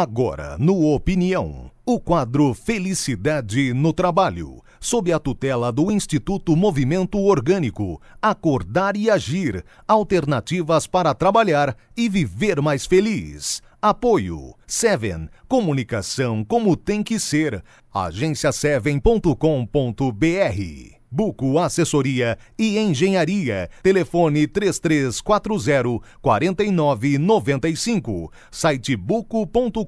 Agora, no Opinião, o quadro Felicidade no Trabalho, sob a tutela do Instituto Movimento Orgânico, Acordar e Agir, alternativas para trabalhar e viver mais feliz. Apoio Seven, comunicação como tem que ser. agenciaseven.com.br Buco Assessoria e Engenharia. Telefone 3340 4995. Site buco.com.br.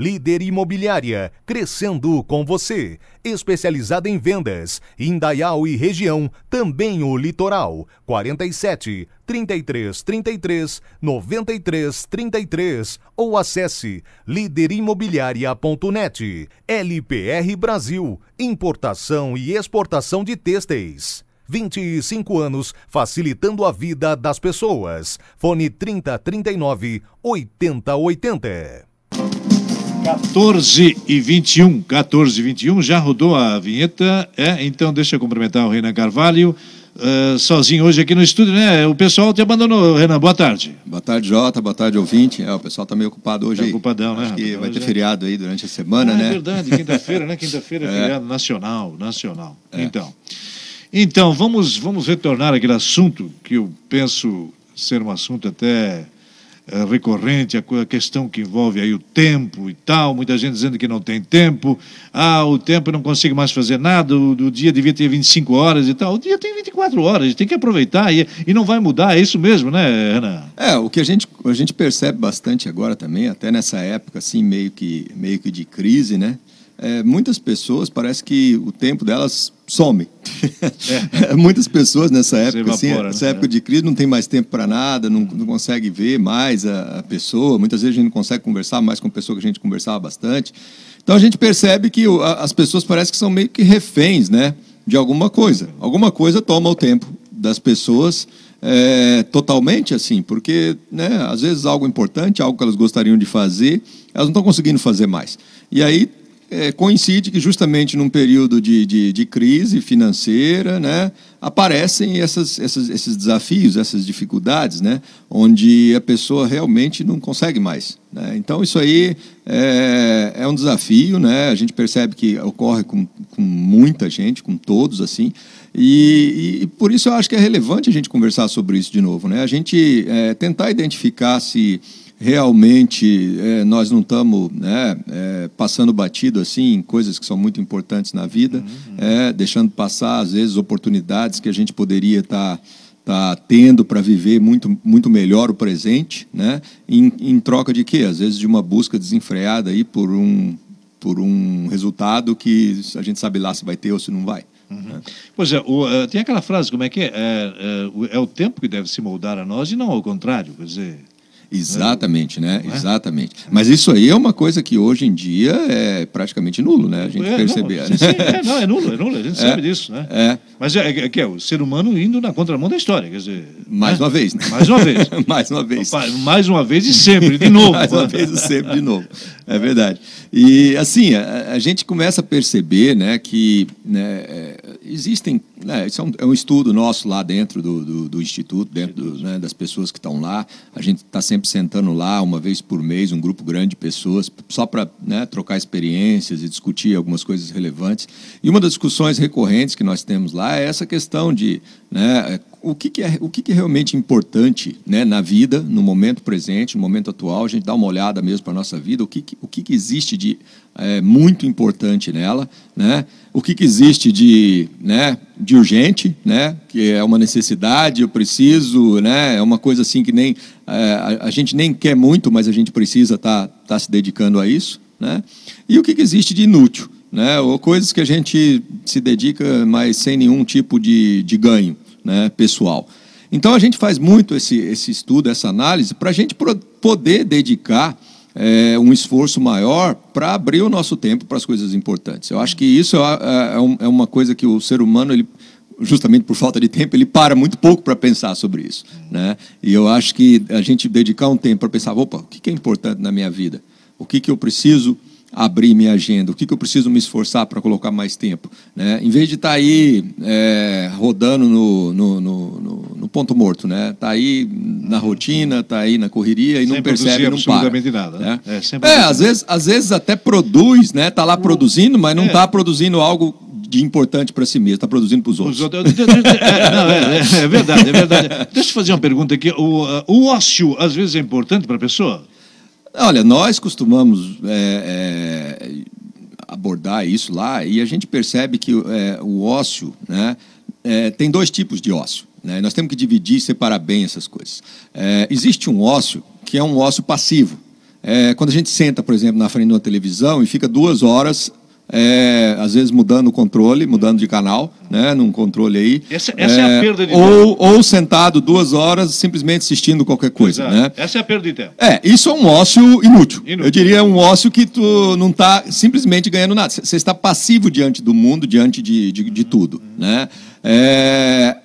Líder Imobiliária, crescendo com você. Especializada em vendas, Indaial e região, também o litoral. 47 33 33 93 33 ou acesse líderimobiliaria.net. LPR Brasil, importação e exportação de têxteis. 25 anos facilitando a vida das pessoas. Fone 3039 8080. 14 e 21, 14 e 21, já rodou a vinheta, é? Então deixa eu cumprimentar o Renan Carvalho, uh, sozinho hoje aqui no estúdio, né? O pessoal te abandonou, Renan, boa tarde. Boa tarde, Jota, boa tarde, ouvinte. É, o pessoal tá meio ocupado hoje. Tá ocupadão, Acho né? que vai ter é- feriado aí durante a semana, Ah, né? É verdade, quinta-feira, né? Quinta-feira é É. feriado nacional, nacional. Então, então vamos, vamos retornar àquele assunto que eu penso ser um assunto até eh, recorrente, a, questão que envolve aí o tempo e tal, muita gente dizendo que não tem tempo, ah, o tempo eu não consigo mais fazer nada, o, o dia devia ter 25 horas e tal, o dia tem 24 horas, tem que aproveitar e, e não vai mudar, é isso mesmo, né, Renan? É, o que a gente, a gente percebe bastante agora também, até nessa época assim, meio que, meio que de crise, né? É, muitas pessoas, parece que o tempo delas some. muitas pessoas nessa época, assim, evapora, nessa né? época de crise, não tem mais tempo para nada, não, não consegue ver mais a, pessoa. Muitas vezes a gente não consegue conversar mais com a pessoa que a gente conversava bastante. Então a gente percebe que as pessoas parecem que são meio que reféns, né? De alguma coisa. Alguma coisa toma o tempo das pessoas é, totalmente assim, porque né, às vezes algo importante, algo que elas gostariam de fazer, elas não estão conseguindo fazer mais. E aí é, coincide que justamente num período de, de, de crise financeira, né, aparecem essas, essas, esses desafios, essas dificuldades, né, onde a pessoa realmente não consegue mais. Né? Então isso aí é, é um desafio, né? A gente percebe que ocorre com, com muita gente, com todos assim. E, e por isso eu acho que é relevante a gente conversar sobre isso de novo, né? A gente é, tentar identificar se realmente é, nós não estamos né, é, passando batido assim em coisas que são muito importantes na vida, é, deixando passar às vezes oportunidades que a gente poderia estar tá tendo para viver muito muito melhor o presente, né? Em, em troca de quê? Às vezes de uma busca desenfreada aí por um por um resultado que a gente sabe lá se vai ter ou se não vai. né? Pois é, o, eh, tem aquela frase, como é que é? É, é, é o tempo que deve se moldar a nós e não ao contrário. Quer dizer, Exatamente, né? É? Exatamente. Mas isso aí é uma coisa que hoje em dia é praticamente nulo, né? A gente é, perceber. Não, sim, é, não, é nulo, é nulo, a gente sabe disso, né? É. Mas é, é, que é o ser humano indo na contramão da história, quer dizer... Mais né? uma vez, né? Mais uma vez. Mais uma vez. Mais uma vez e sempre, de novo. Mais uma vez e sempre de novo. É verdade. E assim, a, a gente começa a perceber né, que né, é, existem. Né, isso é um, é um estudo nosso lá dentro do, do, do Instituto, dentro do, né, das pessoas que estão lá. A gente está sempre sentando lá, uma vez por mês, um grupo grande de pessoas, só para né, trocar experiências e discutir algumas coisas relevantes. E uma das discussões recorrentes que nós temos lá é essa questão de né, o que, que é o que, que é realmente importante né, na vida, no momento presente, no momento atual, a gente dá uma olhada mesmo para a nossa vida, o que, que- o que, que existe de é, muito importante nela, né? o que, que existe de, né, de urgente, né? que é uma necessidade, eu preciso, né? é uma coisa assim que nem é, a, a gente nem quer muito, mas a gente precisa estar tá, tá se dedicando a isso. Né? E o que, que existe de inútil, né? ou coisas que a gente se dedica, mas sem nenhum tipo de, de ganho né, pessoal. Então a gente faz muito esse, esse estudo, essa análise, para a gente poder dedicar é, um esforço maior para abrir o nosso tempo para as coisas importantes. Eu acho que isso é, é um- é uma coisa que o ser humano, ele, justamente por falta de tempo, ele para muito pouco para pensar sobre isso. Né? E eu acho que a gente dedicar um tempo para pensar, opa, o que é importante na minha vida? O que, que eu preciso abrir minha agenda? O que, que eu preciso me esforçar para colocar mais tempo? Né? Em vez de estar aí é, rodando no, no, no, no- ponto morto, né? Está aí na rotina, está aí na correria e sem não percebe, não para. absolutamente nada. Né? É, é às, vezes, às vezes até produz, né? Está lá produzindo, mas não está é. produzindo algo de importante para si mesmo, está produzindo para os outros. É, não, é, é, verdade, é verdade. Deixa eu fazer uma pergunta aqui. O, o ócio, às vezes, é importante para a pessoa? Olha, nós costumamos é, é, abordar isso lá e a gente percebe que é, o ócio né, é, tem dois tipos de ócio. Né? Nós temos que dividir e separar bem essas coisas. É, existe um ócio que é um ócio passivo. É, quando a gente senta, por exemplo, na frente de uma televisão e fica duas horas é, às vezes mudando o controle, mudando de canal, né, num controle aí. Essa, essa é, é, a perda de ou, tempo. Ou sentado duas horas simplesmente assistindo qualquer coisa. Né? Essa é a perda de tempo. É, isso é um ócio inútil. inútil. Eu diria um ócio que tu não está simplesmente ganhando nada. Você está passivo diante do mundo, diante de, de, de tudo. Né? É,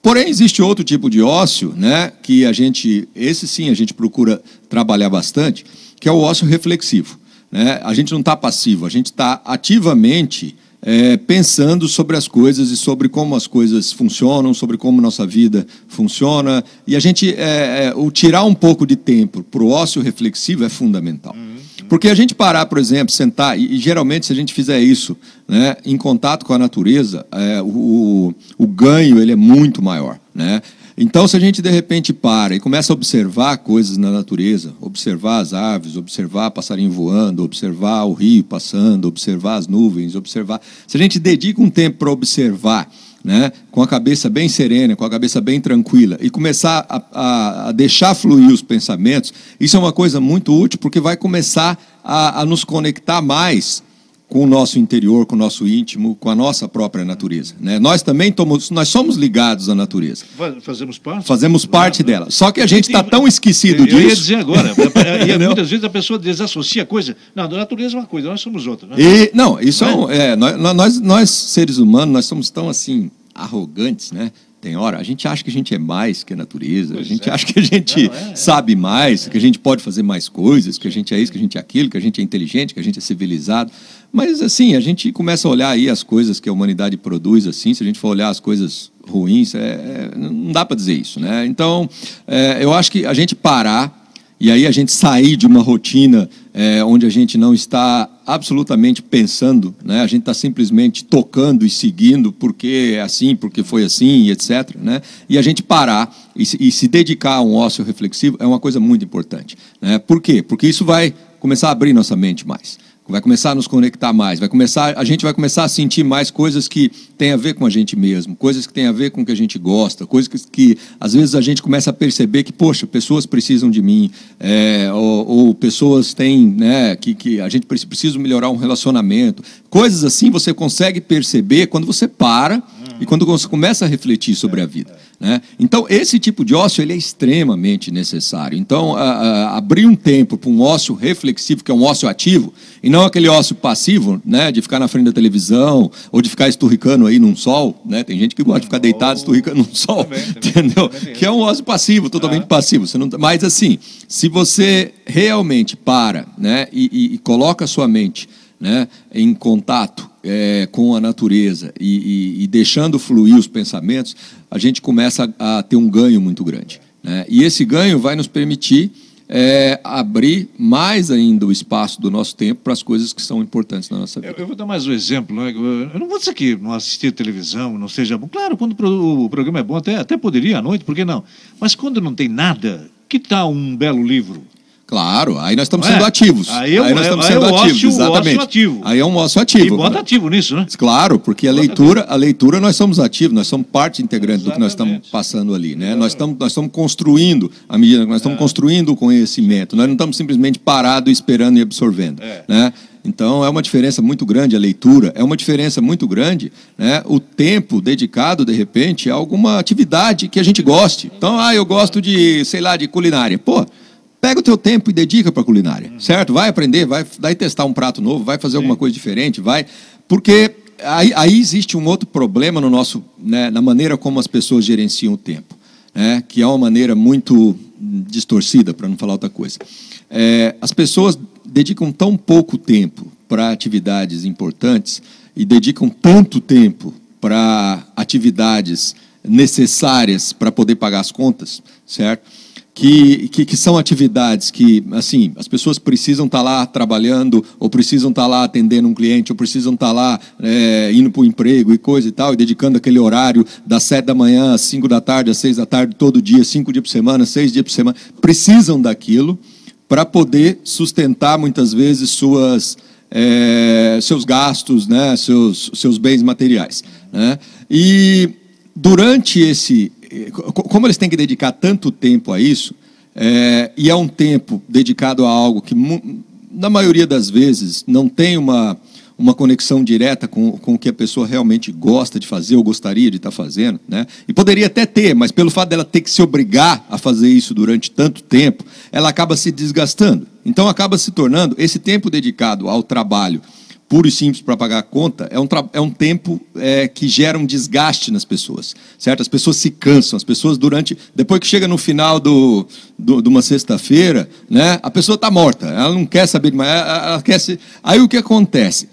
porém, existe outro tipo de ócio, né, que a gente, esse sim a gente procura trabalhar bastante, que é o ócio reflexivo. Né? A gente não está passivo, a gente está ativamente é, pensando sobre as coisas e sobre como as coisas funcionam, sobre como nossa vida funciona. E a gente, é, é, o tirar um pouco de tempo para o ócio reflexivo é fundamental. Uhum. Porque a gente parar, por exemplo, sentar, e, e, geralmente se a gente fizer isso né, em contato com a natureza, é, o, o ganho ele é muito maior. Né? Então, se a gente de repente para e começa a observar coisas na natureza, observar as árvores, observar passarinho voando, observar o rio passando, observar as nuvens, observar. Se a gente dedica um tempo para observar, né, com a cabeça bem serena, com a cabeça bem tranquila, e começar a, a, a deixar fluir os pensamentos, isso é uma coisa muito útil, porque vai começar a, a nos conectar mais com o nosso interior, com o nosso íntimo, com a nossa própria natureza. Né? Nós também tomos, nós somos ligados à natureza. Fazemos parte? Fazemos parte dela. Só que a gente está tão esquecido eu, disso. Eu ia dizer agora. e muitas vezes a pessoa desassocia a coisa. Não, a natureza é uma coisa, nós somos outra. Né? E, não, isso não é, é nós, nós, nós, seres humanos, nós somos tão assim arrogantes, né? Tem hora, a gente acha que a gente é mais que a natureza, pois a gente é. acha que a gente não, é, é. sabe mais, que a gente pode fazer mais coisas, que a gente é isso, que a gente é aquilo, que a gente é inteligente, que a gente é civilizado. Mas assim, a gente começa a olhar aí as coisas que a humanidade produz, assim, se a gente for olhar as coisas ruins, é, é não dá para dizer isso, né? Então, é, eu acho que a gente parar e aí a gente sair de uma rotina é, onde a gente não está absolutamente pensando, né? a gente está simplesmente tocando e seguindo porque é assim, porque foi assim, etc. Né? E a gente parar e se, e se dedicar a um ócio reflexivo é uma coisa muito importante. Né? Por quê? Porque isso vai começar a abrir nossa mente mais vai começar a nos conectar mais, vai começar, a gente vai começar a sentir mais coisas que têm a ver com a gente mesmo, coisas que têm a ver com o que a gente gosta, coisas que, que às vezes a gente começa a perceber que, poxa, pessoas precisam de mim, é, ou, ou, pessoas têm, né, que, que a gente precisa melhorar um relacionamento, coisas assim você consegue perceber quando você para e quando você começa a refletir sobre a vida. Né? Então, esse tipo de ócio ele é extremamente necessário. Então, a, a, abrir um tempo para um ócio reflexivo, que é um ócio ativo, e não aquele ócio passivo, né, de ficar na frente da televisão ou de ficar esturricando aí num sol. Né? Tem gente que gosta de ficar deitado esturricando num sol, também, entendeu? Também que é um ócio passivo, totalmente ah. passivo. Você não, tá, mas, assim, se você realmente para né, e, e, e coloca a sua mente né, em contato é, com a natureza e, e, e, deixando fluir os pensamentos, a gente começa a, a ter um ganho muito grande. Né? E esse ganho vai nos permitir é, abrir mais ainda o espaço do nosso tempo para as coisas que são importantes na nossa vida. Eu, eu vou dar mais um exemplo. Né? Eu não vou dizer que não assistir televisão não seja bom. Claro, quando o programa é bom, até, até poderia à noite, por que não? Mas quando não tem nada, que tal um belo livro? Claro, aí nós estamos sendo é. ativos. Aí, eu, aí nós estamos aí sendo ativos, ócio, exatamente. ativo. Aí é um ócio ativo. E bota ativo nisso, né? Claro, porque a leitura, a leitura nós somos ativos, nós somos parte integrante exatamente. do que nós estamos passando ali, né? Nós estamos, nós estamos construindo, à medida que nós estamos é. construindo o conhecimento, nós não estamos simplesmente parados esperando e absorvendo, é. né? Então é uma diferença muito grande a leitura, é uma diferença muito grande né, o tempo dedicado, de repente, a alguma atividade que a gente goste. Então, ah, eu gosto de, sei lá, de culinária. Pô, Pega o teu tempo e dedica para a culinária, certo? Vai aprender, vai daí testar um prato novo, vai fazer Sim. alguma coisa diferente, vai. Porque aí, aí, existe um outro problema no nosso, né, na maneira como as pessoas gerenciam o tempo, né, que é uma maneira muito distorcida, para não falar outra coisa. É, as pessoas dedicam tão pouco tempo para atividades importantes e dedicam tanto tempo para atividades necessárias para poder pagar as contas, certo? Que, que, que, são atividades que, assim, as pessoas precisam estar tá lá trabalhando, ou precisam estar tá lá atendendo um cliente, ou precisam estar tá lá é, indo para o emprego e coisa e tal, e dedicando aquele horário das sete da manhã às cinco da tarde, às seis da tarde, todo dia, cinco dias por semana, seis dias por semana, precisam daquilo para poder sustentar, muitas vezes, suas, é, seus gastos, né, seus, seus bens materiais. Né? E durante esse. Como eles têm que dedicar tanto tempo a isso, é, e é um tempo dedicado a algo que, na maioria das vezes, não tem uma, uma conexão direta com, com o que a pessoa realmente gosta de fazer ou gostaria de estar fazendo. Né? E poderia até ter, mas pelo fato dela ter que se obrigar a fazer isso durante tanto tempo, ela acaba se desgastando. Então acaba se tornando esse tempo dedicado ao trabalho puro e simples para pagar a conta, é um, é um tempo é, que gera um desgaste nas pessoas, certo? As pessoas se cansam, as pessoas durante, depois que chega no final do, do de uma sexta-feira, né, a pessoa está morta, ela não quer saber mais, ela, ela quer se... Aí o que acontece?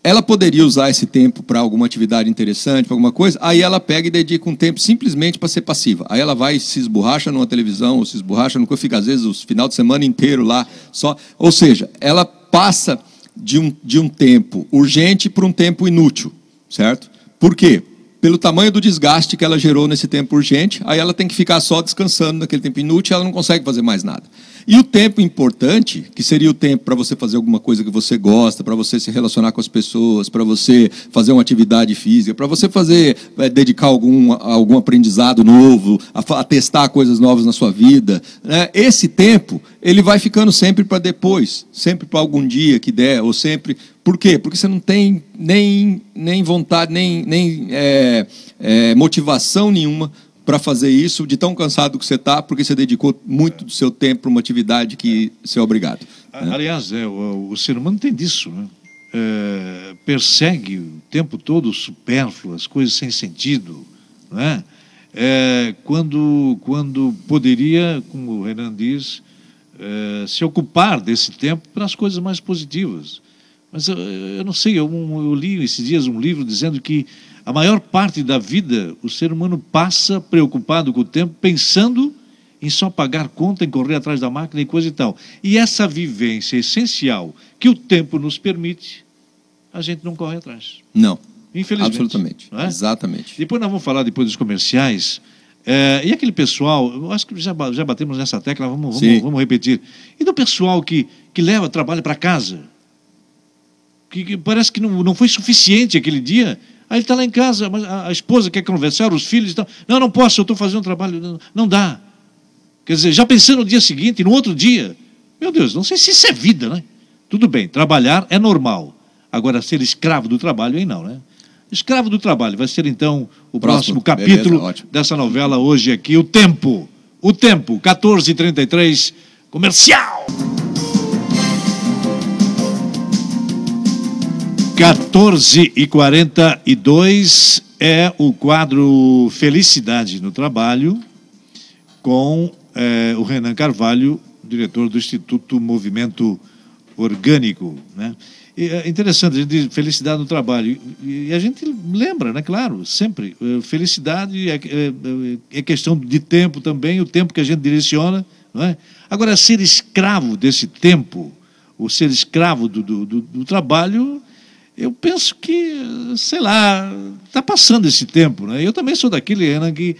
Ela poderia usar esse tempo para alguma atividade interessante, para alguma coisa, aí ela pega e dedica um tempo simplesmente para ser passiva. Aí ela vai se esborracha numa televisão, ou se esborracha no que fica às vezes o final de semana inteiro lá, só. Ou seja, ela passa de um, de um tempo urgente para um tempo inútil, certo? Por quê? Pelo tamanho do desgaste que ela gerou nesse tempo urgente, aí ela tem que ficar só descansando naquele tempo inútil, ela não consegue fazer mais nada. E o tempo importante, que seria o tempo para você fazer alguma coisa que você gosta, para você se relacionar com as pessoas, para você fazer uma atividade física, para você fazer, é, dedicar algum, algum aprendizado novo, a, a, testar coisas novas na sua vida, né? esse tempo, ele vai ficando sempre para depois, sempre para algum dia que der, ou sempre. Por quê? Porque você não tem nem, nem vontade, nem, nem é, é, motivação nenhuma para fazer isso, de tão cansado que você está, porque você dedicou muito do seu tempo para uma atividade que você é obrigado. Né? Aliás, é, o, o, ser humano tem disso, né? É, persegue o tempo todo supérfluas, coisas sem sentido, não é? é? quando, quando poderia, como o Renan diz, é, se ocupar desse tempo para as coisas mais positivas. Mas eu, eu não sei, eu, eu li esses dias um livro dizendo que a maior parte da vida, o ser humano passa preocupado com o tempo, pensando em só pagar conta, em correr atrás da máquina e coisa e tal. E essa vivência essencial que o tempo nos permite, a gente não corre atrás. Não. Infelizmente. Absolutamente. É? Exatamente. Depois nós vamos falar depois dos comerciais. É, e aquele pessoal, eu acho que já, já batemos nessa tecla, vamos, vamos, vamos repetir. E do pessoal que, que leva trabalho para casa? Que, que, parece que não, não foi suficiente aquele dia Aí ele está lá em casa, mas a, esposa quer conversar, os filhos estão. Não, não posso, eu estou fazendo um trabalho. Não, não dá. Quer dizer, já pensando no dia seguinte, no outro dia. Meu Deus, não sei se isso é vida, né? Tudo bem, trabalhar é normal. Agora, ser escravo do trabalho, aí não, né? Escravo do trabalho vai ser então o próximo, próximo capítulo Beleza, dessa novela hoje aqui, O Tempo. O Tempo, 1433, comercial. 14 e 42 é o quadro Felicidade no Trabalho, com é, o Renan Carvalho, diretor do Instituto Movimento Orgânico. Né? E é interessante, a gente diz felicidade no trabalho. E a gente lembra, né? Claro, sempre. Eh, felicidade é, é, é questão de tempo também, o tempo que a gente direciona. Não é? Agora, ser escravo desse tempo, o ser escravo do, do, do, do trabalho, eu penso que, sei lá, está passando esse tempo. Né? Eu também sou daquele, Renan, que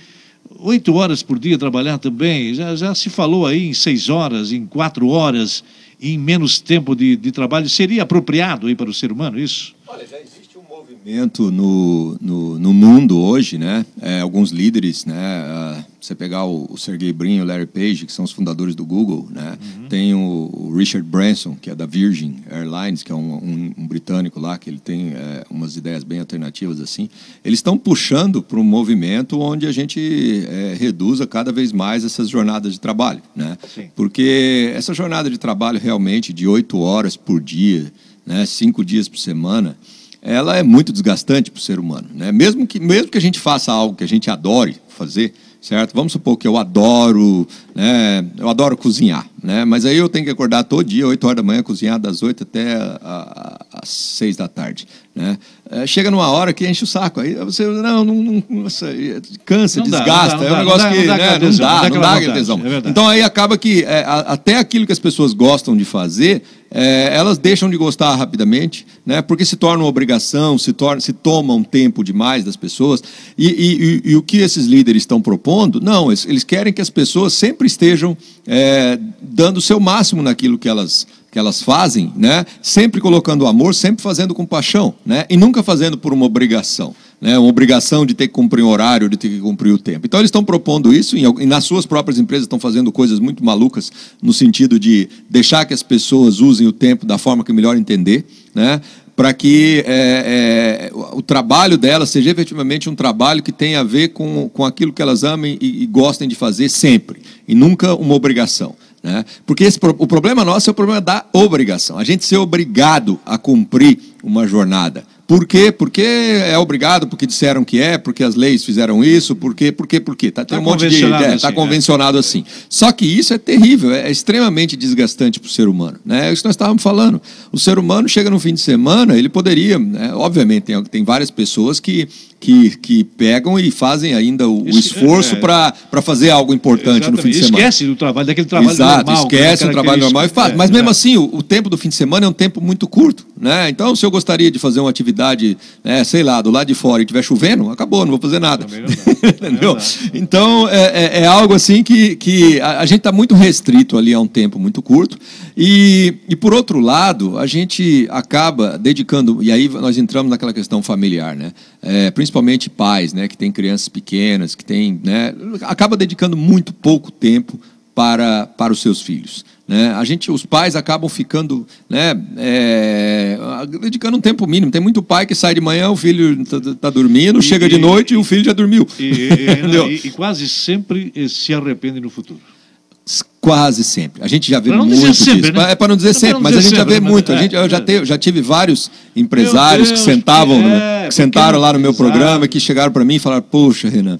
oito horas por dia trabalhar também, já, já se falou aí em seis horas, em quatro horas, em menos tempo de, de trabalho. Seria apropriado aí para o ser humano isso? Olha, já existe movimento no, no, no mundo hoje, né? É, alguns líderes, né? você pegar o, o Sergey Brin e o Larry Page, que são os fundadores do Google, né? Uhum. Tem o, o, Richard Branson, que é da Virgin Airlines, que é um, um, um britânico lá, que ele tem é, umas ideias bem alternativas assim. Eles estão puxando para um movimento onde a gente é, reduza cada vez mais essas jornadas de trabalho, né? Sim. Porque essa jornada de trabalho realmente de oito horas por dia, né? Cinco dias por semana, ela é muito desgastante para o ser humano, né? Mesmo que mesmo que a gente faça algo que a gente adore fazer certo? Vamos supor que eu adoro, né, eu adoro cozinhar, né? Mas aí eu tenho que acordar todo dia, 8 horas da manhã, cozinhar das 8 até às às seis da tarde. Né? É, chega numa hora que enche o saco. Aí você não, não, não nossa, cansa, não desgasta. Dá, é um negócio que não dá, não dá, não dá, tesão. É então aí acaba que é, até aquilo que as pessoas gostam de fazer, é, elas deixam de gostar rapidamente, né? porque se torna uma obrigação, se, torna, se toma um tempo demais das pessoas. E, e, e, e o que esses líderes estão propondo? Não, eles, eles querem que as pessoas sempre estejam é, dando o seu máximo naquilo que elas que elas fazem, né? Sempre colocando amor, sempre fazendo com paixão, né? E nunca fazendo por uma obrigação, né? Uma obrigação de ter que cumprir um horário, de ter que cumprir o tempo. Então eles estão propondo isso e nas suas próprias empresas estão fazendo coisas muito malucas no sentido de deixar que as pessoas usem o tempo da forma que melhor entender, né? para que é, é, o trabalho delas seja efetivamente um trabalho que tenha a ver com, com aquilo que elas amem e, e gostem de fazer sempre, e nunca uma obrigação. Né? Porque esse, o problema nosso é o problema da obrigação. A gente ser obrigado a cumprir uma jornada. Por quê? Porque é obrigado, porque disseram que é, porque as leis fizeram isso, porque, porque, porque. Tá, tem tá um monte de ideia, está assim, né? convencionado é. assim. Só que isso é terrível, é, extremamente desgastante para o ser humano. Né? É isso que nós estávamos falando. O ser humano chega no fim de semana, ele poderia, né? obviamente, tem, tem várias pessoas que que, que pegam e fazem ainda o, esforço é, para fazer algo importante exatamente. no fim de semana. Esquece do trabalho, daquele trabalho Exato, normal. esquece o trabalho normal e faz. É, Mas mesmo assim, o, o, tempo do fim de semana é um tempo muito curto. Né? Então, se eu gostaria de fazer uma atividade, né, sei lá, do lado de fora e estiver chovendo, acabou, não vou fazer nada. Entendeu? Então, é, é, é, algo assim que, que a, a gente está muito restrito ali a um tempo muito curto. E, e, por outro lado, a gente acaba dedicando, e aí nós entramos naquela questão familiar, né? É, principalmente pais, né, que têm crianças pequenas, que têm, né, acaba dedicando muito pouco tempo para, para os seus filhos. Né? A gente, os pais acabam ficando, né, é, dedicando um tempo mínimo. Tem muito pai que sai de manhã, o filho está tá dormindo, e, chega de noite e o filho já dormiu. E, e, e quase sempre se arrepende no futuro. Quase sempre. A gente já vê muito sempre, disso. Né? É para não dizer sempre, não mas a gente sempre, já vê muito. É, a gente, eu já, te, já tive vários empresários Deus, que sentavam, que, é, que sentaram lá no meu programa, que chegaram para mim e falaram: Poxa, Renan,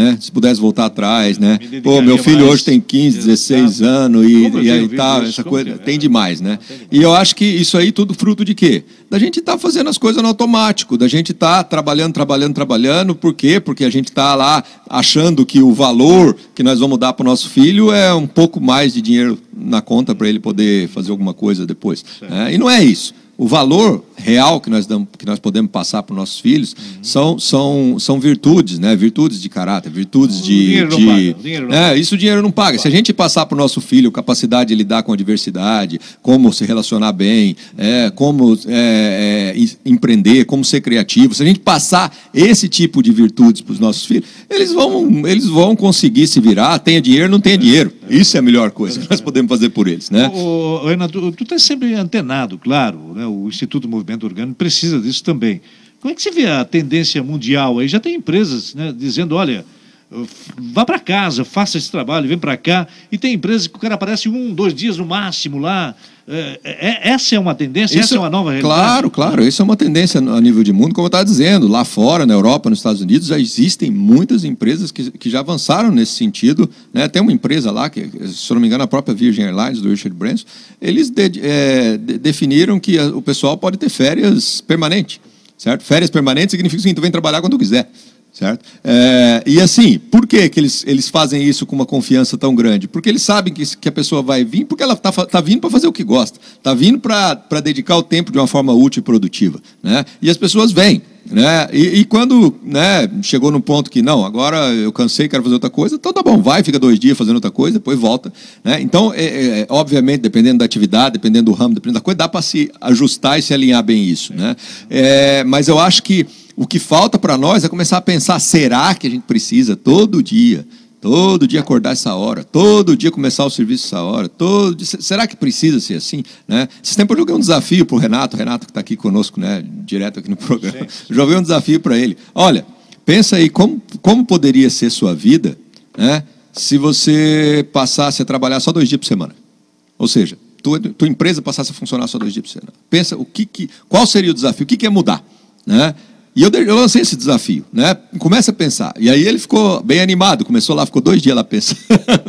né? Se pudesse voltar atrás, né? Pô, meu filho hoje tem 15, 16 anos e, e aí tá, essa coisa tem demais, né? E eu acho que isso aí tudo fruto de quê? Da gente estar tá fazendo as coisas no automático, da gente estar tá trabalhando, trabalhando, trabalhando. Por quê? Porque a gente está lá achando que o valor que nós vamos dar para o nosso filho é um pouco mais de dinheiro na conta para ele poder fazer alguma coisa depois. Né? E não é isso o valor real que nós, damos, que nós podemos passar para os nossos filhos uhum. são, são, são virtudes, né? virtudes de caráter, virtudes de. Dinheiro de não paga. O dinheiro é. Isso o dinheiro não paga. Se a gente passar para o nosso filho capacidade de lidar com a diversidade, como se relacionar bem, é, como é, é, empreender, como ser criativo, se a gente passar esse tipo de virtudes para os nossos filhos, eles vão, eles vão conseguir se virar, tenha dinheiro, não tenha dinheiro. Isso é a melhor coisa que nós podemos fazer por eles. Né? Ô, Renato, tu está sempre antenado, claro, né? o Instituto Movimento Orgânico precisa disso também. Como é que você vê a tendência mundial aí? Já tem empresas né, dizendo, olha, vá para casa, faça esse trabalho, vem para cá. E tem empresas que o cara aparece um, dois dias no máximo lá. É, é, essa é uma tendência, isso, essa é uma nova realidade? Claro, claro. Isso é uma tendência a nível de mundo, como eu estava dizendo. Lá fora, na Europa, nos Estados Unidos, já existem muitas empresas que, que já avançaram nesse sentido. Né? Tem uma empresa lá, que, se eu não me engano, a própria Virgin Airlines, do Richard Branson, eles de, é, de, definiram que a, o pessoal pode ter férias permanentes. Certo? Férias permanentes significa que assim, tu vem trabalhar quando quiser. Certo? É, e assim, por que, que eles, eles fazem isso com uma confiança tão grande? Porque eles sabem que, que a pessoa vai vir porque ela está tá vindo para fazer o que gosta, está vindo para dedicar o tempo de uma forma útil e produtiva. Né? E as pessoas vêm. Né? E, e, quando né, chegou no ponto que, não, agora eu cansei, quero fazer outra coisa, então tá bom, vai, fica dois dias fazendo outra coisa, depois volta. Né? Então, é, é, obviamente, dependendo da atividade, dependendo do ramo, dependendo da coisa, dá para se ajustar e se alinhar bem isso. Né? É, mas eu acho que o que falta para nós é começar a pensar: será que a gente precisa todo dia? Todo dia acordar essa hora, todo dia começar o serviço essa hora, todo dia, será que precisa ser assim? Né? Esse tempo eu joguei um desafio para o Renato, Renato que está aqui conosco, né, direto aqui no programa. Joguei um desafio para ele. Olha, pensa aí como, como poderia ser sua vida né, se você passasse a trabalhar só dois dias por semana. Ou seja, tua, tua empresa passasse a funcionar só dois dias por semana. Pensa o que, que qual seria o desafio, o que, que é mudar? Né? E eu, eu lancei esse desafio, né? Começa a pensar. E aí ele ficou bem animado, começou lá, ficou dois dias lá pensando.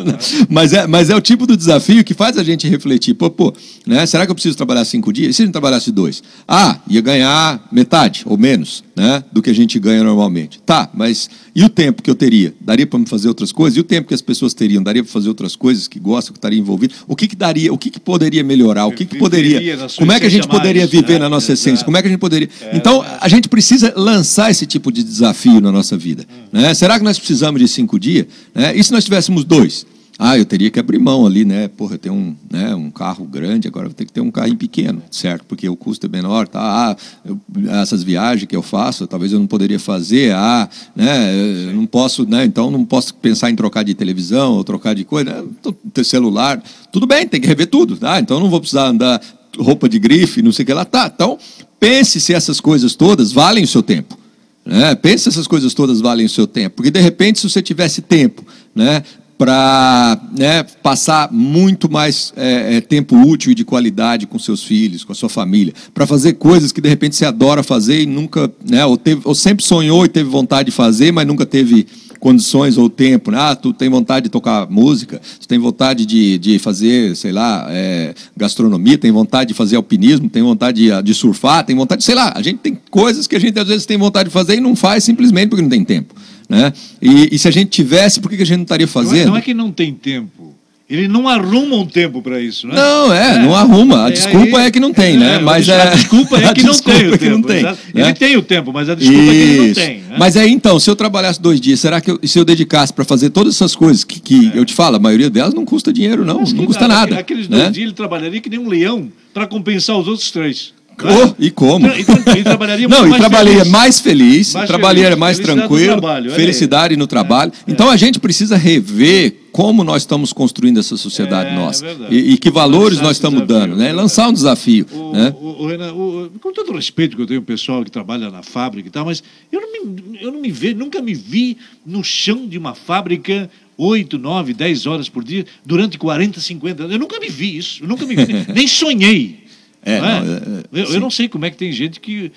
mas, é, mas é o tipo do desafio que faz a gente refletir. Pô, pô, né? Será que eu preciso trabalhar cinco dias? E se a gente trabalhasse dois? Ah, ia ganhar metade ou menos né, do que a gente ganha normalmente. Tá, mas e o tempo que eu teria? Daria para fazer outras coisas? E o tempo que as pessoas teriam? Daria para fazer outras coisas que gostam, que estariam envolvidas? O que, que daria? O que, que poderia melhorar? O que, que poderia? Como é que a gente poderia viver né? na nossa essência? Como é que a gente poderia? É, então, a gente precisa lançar esse tipo de desafio na nossa vida. Né? Será que nós precisamos de cinco dias? Né? E se nós tivéssemos dois? Ah, eu teria que abrir mão ali, né? Porra, eu tenho um, né, um carro grande, agora vou ter que ter um carrinho pequeno, certo? Porque o custo é menor, tá? Ah, eu, essas viagens que eu faço, talvez eu não poderia fazer, ah, né? Eu não posso, né? Então não posso pensar em trocar de televisão ou trocar de coisa, né? ter celular. Tudo bem, tem que rever tudo, tá? Então não vou precisar andar roupa de grife, não sei o que lá, tá? Então pense se essas coisas todas valem o seu tempo. Né? Pense se essas coisas todas valem o seu tempo. Porque, de repente, se você tivesse tempo né, para né, passar muito mais é, é, tempo útil e de qualidade com seus filhos, com a sua família, para fazer coisas que de repente você adora fazer e nunca, né, ou, teve, ou sempre sonhou e teve vontade de fazer, mas nunca teve condições ou tempo. Né? Ah, tu tem vontade de tocar música, tu tem vontade de, de fazer, sei lá, é, gastronomia, tem vontade de fazer alpinismo, tem vontade de, de surfar, tem vontade, sei lá, a gente tem coisas que a gente às vezes tem vontade de fazer e não faz simplesmente porque não tem tempo. Né? E, e, se a gente tivesse, por que a gente não estaria fazendo? Não é, não é que não tem tempo. Ele não arruma um tempo para isso, né? Não, é, é, não arruma. A é, desculpa aí, é que não tem, né? É, mas é, a desculpa é que não tem o tempo. Tem, né? Ele tem o tempo, mas a desculpa isso. é que ele não tem. Né? Mas aí então, se eu trabalhasse dois dias, será que eu, se eu dedicasse para fazer todas essas coisas que, que eu te falo, a maioria delas não custa dinheiro, não. Não custa nada. Aqueles dois né? dias ele trabalharia que nem um leão para compensar os outros três. Oh, e como? E, e trabalharia Não, e trabalharia feliz. mais feliz, mais trabalharia feliz. mais tranquilo, trabalho, felicidade no trabalho. É, então é. a gente precisa rever como nós estamos construindo essa sociedade é, nossa é e, e, que valores Lançar nós estamos desafio, dando, né? Lançar um desafio, o, né? O, o, Renan, com todo o respeito que eu tenho pessoal que trabalha na fábrica e tal, mas eu não me, eu não me vejo, nunca me vi no chão de uma fábrica 8, 9, 10 horas por dia durante 40, 50 anos. Eu nunca me vi isso, eu nunca me vi, nem sonhei. É, não é? Não, é, eu, eu, não sei como é que tem gente que,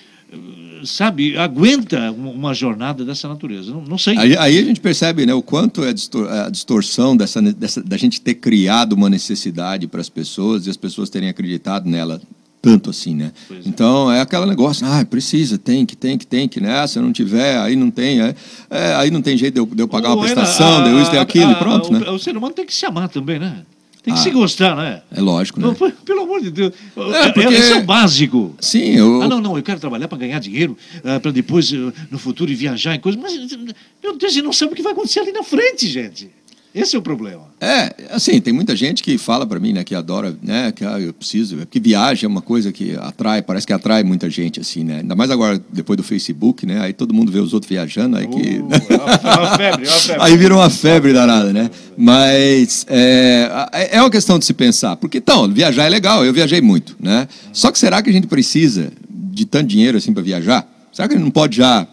sabe, aguenta uma jornada dessa natureza. Não, não sei. Aí, aí, a gente percebe né, o quanto é a distorção dessa, dessa, da gente ter criado uma necessidade para as pessoas e as pessoas terem acreditado nela tanto assim, né? É. Então é aquele negócio, ah, precisa, tem que, tem que, tem que, né? Se eu não tiver, aí não tem, é, é aí não tem jeito de eu, de eu pagar uma prestação, de eu isso, de aquilo, a, e pronto, a, né? O ser humano tem que se amar também, né? Tem que ah, se gostar, né? É lógico, né? Pelo amor de Deus. É, porque... Isso é o básico. Sim, eu... Ah, não, não, eu quero trabalhar para ganhar dinheiro, uh, para depois, uh, no futuro, viajar em coisas. Mas, meu Deus, a gente não sabe o que vai acontecer ali na frente, gente. Esse é o problema. É, assim, tem muita gente que fala para mim, né, que adora, né, que ah, eu preciso, que viagem é uma coisa que atrai, parece que atrai muita gente, assim, né? Ainda mais agora, depois do Facebook, né? Aí todo mundo vê os outros viajando, aí que... Uh, é uma febre, é uma febre. Aí vira uma febre danada, né? Mas é, é uma questão de se pensar, porque, então, viajar é legal, eu viajei muito, né? Só que será que a gente precisa de tanto dinheiro assim para viajar? Será que a gente não pode já,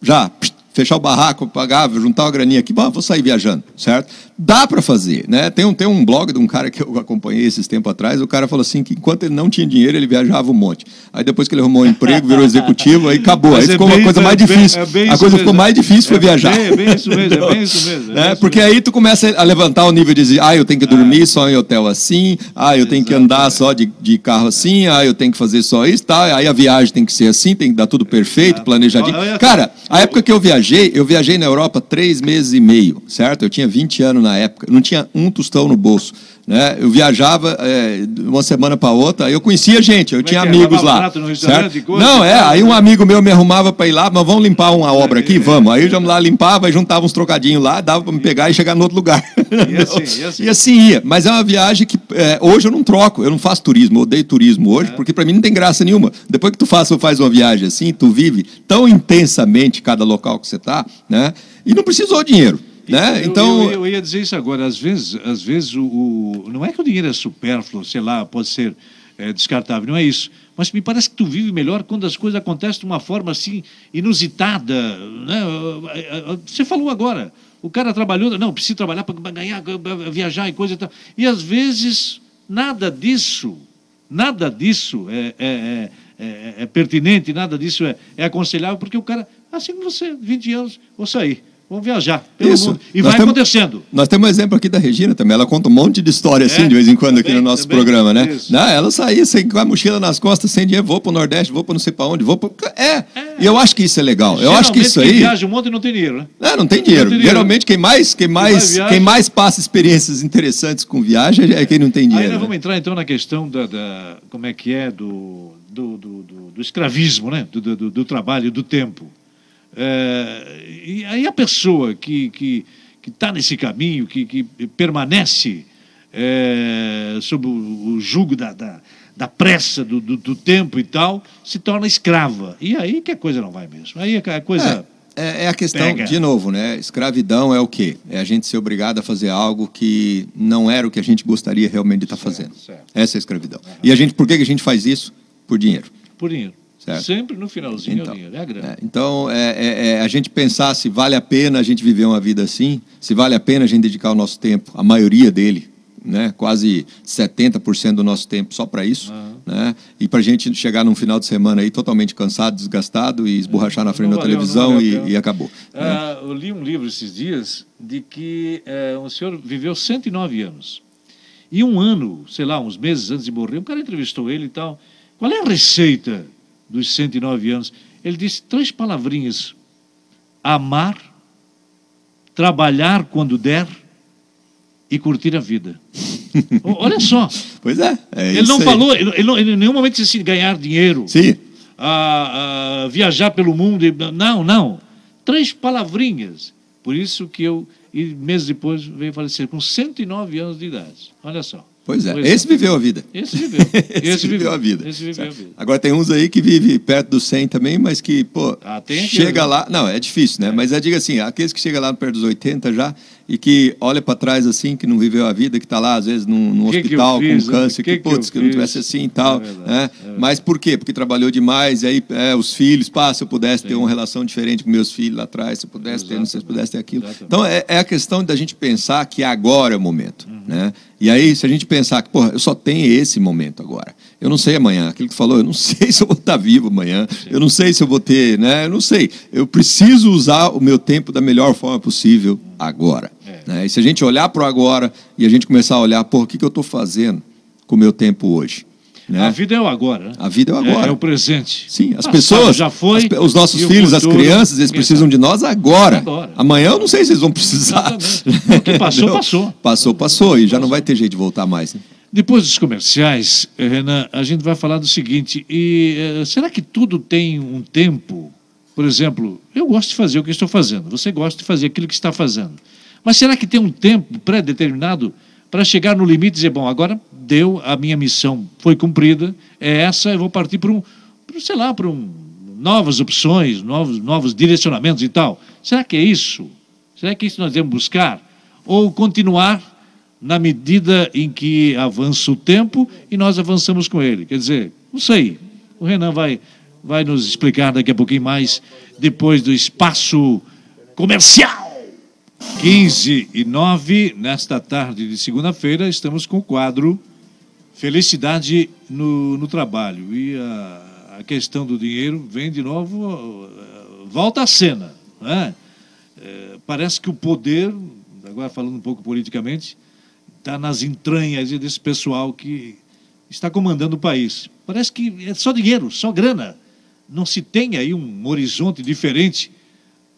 já fechar o barraco, pagar, juntar uma graninha aqui, bom, vou sair viajando, certo? Dá para fazer, né? Tem um, tem um blog de um cara que eu acompanhei esses tempos atrás, o cara falou assim que enquanto ele não tinha dinheiro, ele viajava um monte. Aí depois que ele arrumou um emprego, virou executivo, aí acabou. Mas aí é ficou uma coisa mais é difícil. É bem, a coisa ficou mais difícil foi viajar. É bem, isso mesmo, é bem isso mesmo. É Porque aí tu começa a levantar o nível de dizer, ah, eu tenho que dormir só em hotel assim, ah, eu tenho que andar só de, de carro assim, ah, eu tenho que fazer só isso, tá? Aí a viagem tem que ser assim, tem que dar tudo perfeito, planejadinho. Cara, a época que eu viajei, eu viajei na Europa três meses e meio, certo? Eu tinha 20 anos na época, não tinha um tostão no bolso. Né? Eu viajava é, uma semana para outra, eu conhecia gente, eu Como tinha é, é? amigos lá. Certo? Coisa, não, é, aí um amigo meu me arrumava para ir lá, mas vamos limpar uma obra aqui? Vamos. Aí eu já lá limpava e juntava uns trocadinhos lá, dava para me pegar e chegar no outro lugar. E assim, e assim. e assim ia. Mas é uma viagem que é, hoje eu não troco, eu não faço turismo, eu odeio turismo hoje, é. porque para mim não tem graça nenhuma. Depois que tu faz, faz uma viagem assim, tu vive tão intensamente cada local que você está, né? E não precisou dinheiro. Né? Então, eu, eu, eu, ia dizer isso agora. Às vezes, às vezes o, o, não é que o dinheiro é supérfluo, sei lá, pode ser é, descartável, não é isso. Mas me parece que tu vive melhor quando as coisas acontecem de uma forma assim inusitada. Né? Você falou agora, o cara trabalhou, não, precisa trabalhar para ganhar, pra viajar e coisa e tal. E às vezes nada disso, nada disso é, é, é é, é pertinente, nada disso é, é aconselhável, porque o cara, assim como você, 20 anos, vou sair. Vamos viajar pelo Isso. mundo. E Nós vai temos- acontecendo. Nós temos um exemplo aqui da Regina também. Ela conta um monte de história assim, É, de vez em quando, aqui também, no nosso também. programa, né? Isso. Não, ela saía sem, com a mochila nas costas, sem dinheiro, vou para o Nordeste, vou para não sei para onde, vou para. É. E eu acho que isso é legal. Eu acho que isso quem aí. viaja um monte não tem dinheiro, né? É, não tem dinheiro. Não tem dinheiro. Geralmente quem mais, quem mais, quem viaja- mais passa experiências interessantes com viagem é quem não tem Aí dinheiro. nós né? vamos entrar então na questão da, da- como é que é do, do, do, do- escravismo, né? Do- do trabalho, do tempo. É, e aí a pessoa que que que está nesse caminho, que, que permanece é, sob o, o jugo da, da, da pressa do, do, do tempo e tal, se torna escrava. E aí que a coisa não vai mesmo. Aí a coisa É, é a questão, Pega. de novo, né? Escravidão é o quê? É a gente ser obrigado a fazer algo que não era o que a gente gostaria realmente de estar fazendo. certo. Essa é a escravidão. E a gente, por que a gente faz isso? Por dinheiro. por dinheiro. Certo. Sempre no finalzinho é Então, o dinheiro, é a grana. É, então, é, é- é a gente pensar se vale a pena a gente viver uma vida assim, se vale a pena a gente dedicar o nosso tempo, a maioria dele, né, quase 70% do nosso tempo só para isso, né, e para a gente chegar num final de semana aí totalmente cansado, desgastado e esborrachar na frente da valeu, televisão e, e acabou. né? Ah, eu li um livro esses dias de que eh, um senhor viveu 109 anos. E um ano, sei lá, uns meses antes de morrer, um cara entrevistou ele e tal. Qual é a receita dos 109 anos? Ele disse três palavrinhas: amar, trabalhar quando der e curtir a vida. Olha só, Pois é, é ele isso não aí. falou, ele, não- ele em nenhum momento disse assim, ganhar dinheiro Sim, a, a viajar pelo mundo. Não, não. Três palavrinhas. Por isso que eu, e meses depois, veio falecer com 109 anos de idade. Olha só. Pois é. Pois Esse viveu a vida. Esse viveu. Esse, viveu a vida. Esse viveu a Certo. vida. Agora tem uns aí que vivem perto do 100 também, mas que, pô, Ah, chega né? lá. Não, é difícil, né? Mas é, diga assim, aqueles que chegam lá perto dos 80 já e que olha para trás assim, que não viveu a vida, que está lá às vezes num, num Que que hospital fiz, com câncer, Que que, que putz, que não fiz? tivesse assim e tal. É verdade, né? é. Mas por quê? Porque trabalhou demais, e aí é, os filhos, pá, se eu pudesse ter uma relação diferente com meus filhos lá atrás, se eu pudesse ter, não sei se eu pudesse ter aquilo. Exatamente. Então é, é a questão da gente pensar que agora é o momento, Uhum. né? E aí, se a gente pensar que, porra, eu só tenho esse momento agora. Eu não sei amanhã, aquilo que tu falou, eu não sei se eu vou estar vivo amanhã, eu não sei se eu vou ter, né? Eu não sei. Eu preciso usar o meu tempo da melhor forma possível agora. É. né? E se a gente olhar para o agora e a gente começar a olhar, porra, o que, que eu estou fazendo com o meu tempo hoje? Né? A vida é o agora. né? A vida é o agora. É, é o presente. Sim, as Passado pessoas, já foi. as os nossos filhos, futuro, as crianças, eles precisam de nós agora. Agora. Amanhã eu não sei se eles vão precisar. Exatamente. O que passou, passou. Passou, passou. E já não vai ter jeito de voltar mais. né? Depois dos comerciais, eh, Renan, a gente vai falar do seguinte: e, eh, será que tudo tem um tempo? Por exemplo, eu gosto de fazer o que estou fazendo, você gosta de fazer aquilo que está fazendo. Mas será que tem um tempo pré-determinado para chegar no limite e dizer, bom, agora deu, a minha missão foi cumprida, é essa, eu vou partir para um, pra, sei lá, para um, novas opções, novos, novos direcionamentos e tal. Será que é isso? Será que é isso que nós devemos buscar? Ou continuar na medida em que avança o tempo e nós avançamos com ele. Quer dizer, não sei. O Renan vai, vai nos explicar daqui a pouquinho mais, depois do espaço comercial. 15 e 9, nesta tarde de segunda-feira, estamos com o quadro Felicidade no, no Trabalho. E a, a questão do dinheiro vem de novo, volta à cena. Né? Eh, parece que o poder, agora falando um pouco politicamente, está nas entranhas desse pessoal que está comandando o país. Parece que é só dinheiro, só grana. Não se tem aí um horizonte diferente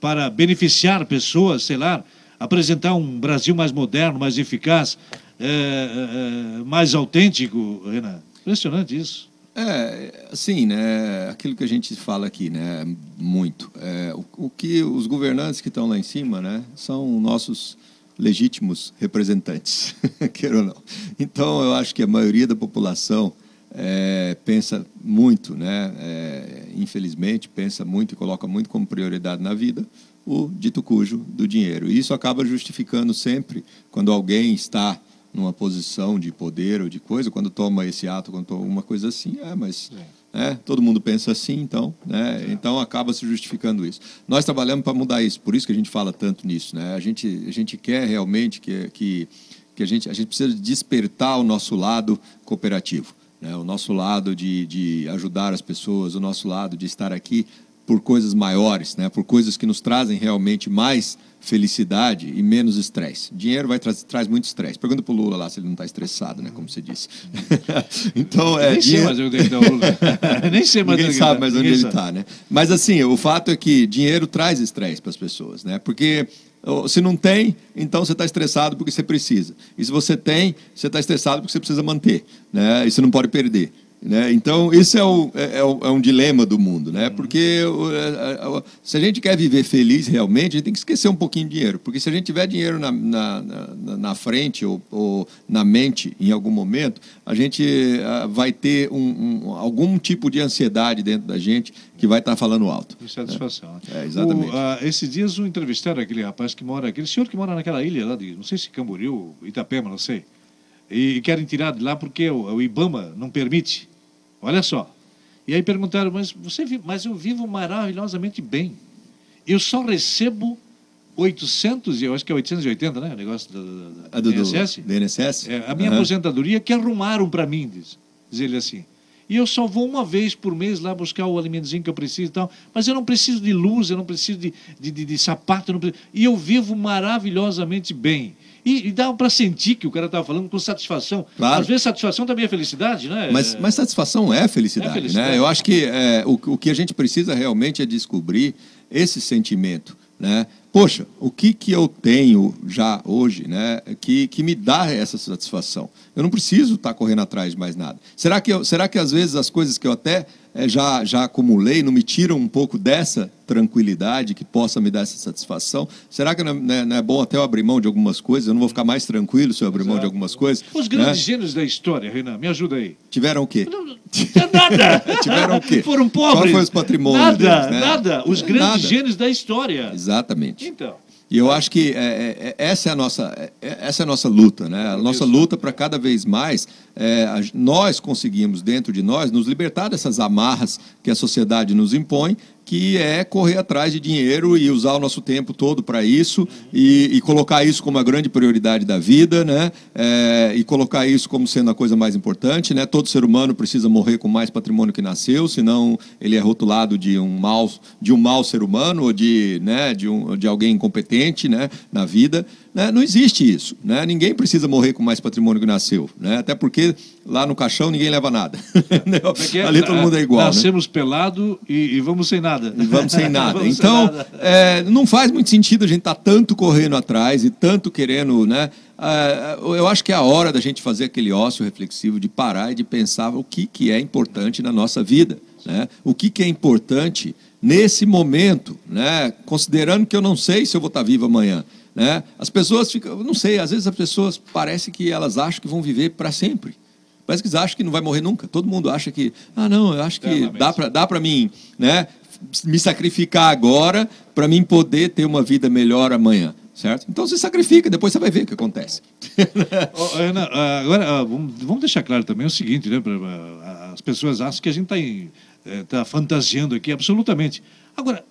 para beneficiar pessoas, sei lá, apresentar um Brasil mais moderno, mais eficaz, é, é, mais autêntico, Renan. Impressionante isso. É, assim, né, aquilo que a gente fala aqui, né, muito. É, o, o que os governantes que estão lá em cima, né, são nossos legítimos representantes, queira ou não. Então, eu acho que a maioria da população é, pensa muito, né, é, infelizmente, pensa muito e coloca muito como prioridade na vida o dito cujo do dinheiro. E isso acaba justificando sempre quando alguém está numa posição de poder ou de coisa, quando toma esse ato, quando toma uma coisa assim, é, mas é, todo mundo pensa assim, então, né? Então acaba se justificando isso. Nós trabalhamos para mudar isso, por isso que a gente fala tanto nisso, né? A gente, a gente quer realmente que, que, que a gente, a gente precisa despertar o nosso lado cooperativo. Né? O nosso lado de, de ajudar as pessoas, o nosso lado de estar aqui por coisas maiores, né? por coisas que nos trazem realmente mais felicidade e menos estresse. Dinheiro vai tra traz muito estresse. Pergunta para o Lula lá se ele não está estressado, né? como você disse. então, é, Nem dinheiro... sei mais onde está o Lula. Nem sei mais Ninguém onde sabe tá. mais onde ele está. Né? Mas assim, o fato é que dinheiro traz estresse para as pessoas. Né? Porque se não tem, então você está estressado porque você precisa. E se você tem, você está estressado porque você precisa manter. Né? E você não pode perder. Né? Então, isso é, o, é, é, é, um dilema do mundo, né? porque é, se a gente quer viver feliz realmente, a gente tem que esquecer um pouquinho de dinheiro, porque se a gente tiver dinheiro na, na, na, na frente ou, ou, na mente em algum momento, a gente ah, vai ter um, um, algum tipo de ansiedade dentro da gente que vai estar falando alto. Insatisfação. Né? É, exatamente. O, uh, esses dias o entrevistaram aquele rapaz que mora, aquele senhor que mora naquela ilha lá de, não sei se Camboriú, Itapema, não sei, e, e querem tirar de lá porque o, o IBAMA não permite. Olha só. E aí perguntaram, mas você mas eu vivo maravilhosamente bem. Eu só recebo 800, eu acho que é 880, né? O negócio do, do, do, do INSS. Do INSS? É, a minha uhum. aposentadoria que arrumaram para mim, diz, diz ele assim. E eu só vou uma vez por mês lá buscar o alimentozinho que eu preciso e tal. Mas eu não preciso de luz, eu não preciso de, de, de, de sapato. Preciso... E eu vivo maravilhosamente bem. E, e dá para sentir que o cara estava falando com satisfação. Claro. Às vezes satisfação também é felicidade, né? Mas, mas satisfação é felicidade, é felicidade. né? Eu acho que é, o, o que a gente precisa realmente é descobrir esse sentimento, né? Poxa, o que, que eu tenho já hoje né, que, que me dá essa satisfação? Eu não preciso estar correndo atrás de mais nada. Será que, eu, será que às vezes as coisas que eu até é, já, já acumulei não me tiram um pouco dessa tranquilidade que possa me dar essa satisfação? Será que não é, não é bom até eu abrir mão de algumas coisas? Eu não vou ficar mais tranquilo se eu abrir mão de algumas coisas? Os grandes né? gênios da história, Renan, me ajuda aí. Tiveram o quê? nada! Tiveram o quê? Foram pobres. Qual foi os patrimônios Nada, deles, né? nada. Os grandes nada. gênios da história. Exatamente. Então. E eu acho que é, é, é essa, é a nossa, é, é, essa é a nossa luta, né? A nossa luta para cada vez mais é, nós conseguimos, dentro de nós, nos libertar dessas amarras que a sociedade nos impõe que é correr atrás de dinheiro e usar o nosso tempo todo para isso e, e, colocar isso como a grande prioridade da vida, né? É, e colocar isso como sendo a coisa mais importante, né? Todo ser humano precisa morrer com mais patrimônio que nasceu, senão ele é rotulado de um mau, de um mau ser humano ou de, né? de, um, de alguém incompetente, né? Na vida. Né? Não existe isso. Né? Ninguém precisa morrer com mais patrimônio que nasceu. Né? Até porque lá no caixão ninguém leva nada. É, é Ali todo mundo é igual. Né? Nascemos né? pelado e, e, vamos sem nada. E vamos sem nada. vamos então, sem nada. É, não faz muito sentido a gente estar tá tanto correndo atrás e tanto querendo. Né? É, eu acho que é a hora da gente fazer aquele ócio reflexivo, de parar e de pensar o que, que é importante na nossa vida. Né? O que, que é importante nesse momento, né? considerando que eu não sei se eu vou estar vivo amanhã. Né? As pessoas ficam, não sei, às vezes as pessoas parece que elas acham que vão viver para sempre. Parece que eles acham que não vai morrer nunca. Todo mundo acha que, ah, não, eu acho que dá para dá para mim, né, me sacrificar agora para mim poder ter uma vida melhor amanhã, certo? Então você sacrifica, depois você vai ver o que acontece. oh, Ana, agora vamos deixar claro também o seguinte, né? As pessoas acham que a gente está eh, tá fantasiando aqui absolutamente. Agora,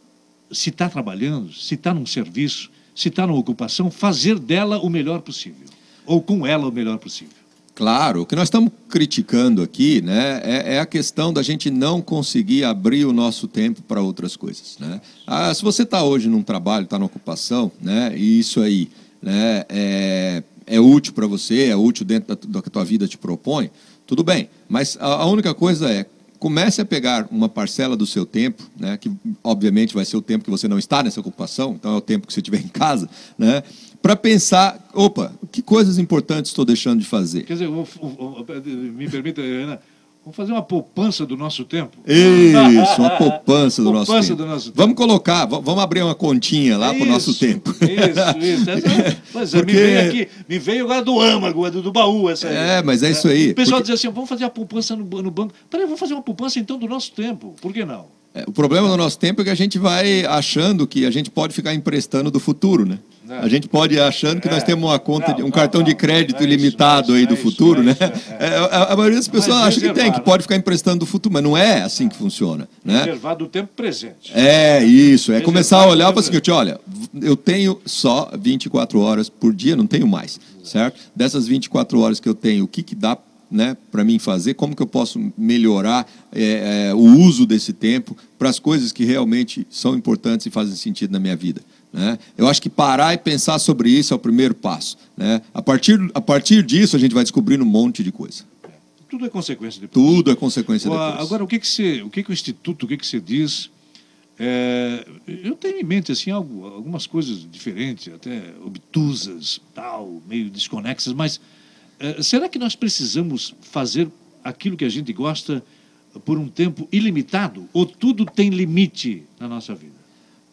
se está trabalhando, se está num serviço, se está numa ocupação, fazer dela o melhor possível. Ou com ela o melhor possível. Claro, o que nós estamos criticando aqui né, é, é, a questão da gente não conseguir abrir o nosso tempo para outras coisas. Né? Ah, se você está hoje num trabalho, está numa ocupação, né, e isso aí né, é, é útil para você, é útil dentro da, da que a tua vida te propõe, tudo bem. Mas a, a única coisa é comece a pegar uma parcela do seu tempo, né, que obviamente vai ser o tempo que você não está nessa ocupação, então é o tempo que você estiver em casa, né, para pensar, opa, que coisas importantes estou deixando de fazer. Quer dizer, me permita, Ana, Vamos fazer uma poupança do nosso tempo? Isso, uma poupança do, poupança nosso, do tempo. nosso tempo. Vamos colocar, vamos abrir uma continha lá para o nosso tempo. Isso, isso. Essa, mas é, porque... me veio aqui, me veio agora do âmago, do, do baú essa aí. É, mas é isso aí. O pessoal porque... diz assim, vamos fazer a poupança no, no banco. Peraí, vamos fazer uma poupança então do nosso tempo. Por que não? É, o problema do nosso tempo é que a gente vai achando que a gente pode ficar emprestando do futuro, né? É. A gente pode ir achando que nós é. temos uma conta, um cartão de crédito ilimitado aí do futuro, né? a, maioria das pessoas acha que tem, que pode ficar emprestando do futuro, mas não é assim que funciona, né? Reservar do tempo presente. É isso, é começar a olhar para o seguinte, olha, eu tenho só 24 horas por dia, não tenho mais, certo? Dessas 24 horas que eu tenho, o que que dá né, para mim fazer, como que eu posso melhorar é, é, o uso desse tempo para as coisas que realmente são importantes e fazem sentido na minha vida. Né? Eu acho que parar e pensar sobre isso é o primeiro passo. Né? A, partir, a partir disso, a gente vai descobrindo um monte de coisa. Tudo é consequência depois. Tudo é consequência depois. Agora, o que, que, você, o, que, que o Instituto, o que, que você diz? É, eu tenho em mente assim, algo, algumas coisas diferentes, até obtusas, tal, meio desconexas, mas é, será que nós precisamos fazer aquilo que a gente gosta por um tempo ilimitado? Ou tudo tem limite na nossa vida?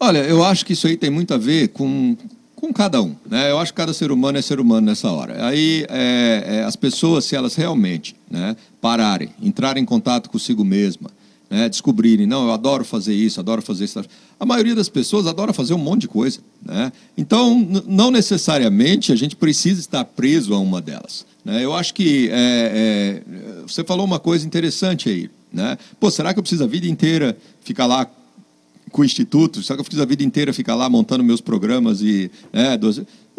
Olha, eu acho que isso aí tem muito a ver com, com cada um. Né? Eu acho que cada ser humano é ser humano nessa hora. Aí é, é, as pessoas, se elas realmente né, pararem, entrarem em contato consigo mesma, né, descobrirem, não, eu adoro fazer isso, adoro fazer isso. A maioria das pessoas adora fazer um monte de coisa. Né? Então, não necessariamente a gente precisa estar preso a uma delas. Né? Eu acho que é, é, você falou uma coisa interessante aí. Né? Pô, será que eu preciso a vida inteira ficar lá com o Instituto? Será que eu fiz a vida inteira ficar lá montando meus programas e. Né,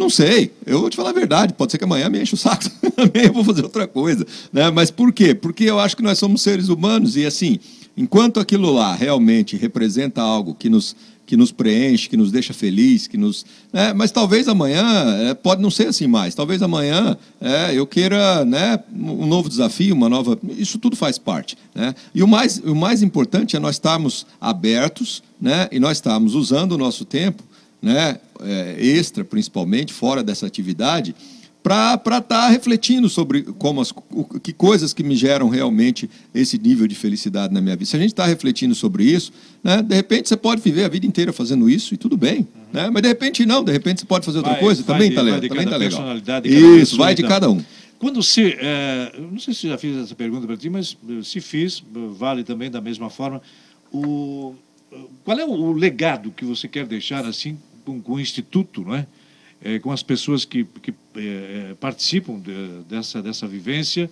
Não sei, eu vou te falar a verdade. Pode ser que amanhã me enche o saco, amanhã eu vou fazer outra coisa. Né? Mas por quê? Porque eu acho que nós somos seres humanos e, assim, enquanto aquilo lá realmente representa algo que nos que nos preenche, que nos deixa feliz, que nos. Né? Mas talvez amanhã é, pode não ser assim mais. Talvez amanhã é, eu queira né, um novo desafio, uma nova. Isso tudo faz parte. Né? E o mais, o mais importante é nós estarmos abertos né, e nós estarmos usando o nosso tempo, né, é, extra principalmente, fora dessa atividade para estar tá refletindo sobre como as, o, que coisas que me geram realmente esse nível de felicidade na minha vida. Se a gente está refletindo sobre isso, né, de repente você pode viver a vida inteira fazendo isso e tudo bem. Uhum. Né? Mas de repente não, de repente você pode fazer outra vai, coisa, vai também está legal. Também tá legal. Isso, vai de cada um. Quando você, é, não sei se já fiz essa pergunta para ti, mas eh, se fiz, vale também da mesma forma. O, qual é o legado que você quer deixar assim com, com o Instituto, não é? é, com as pessoas que, que é, participam de, dessa, dessa vivência.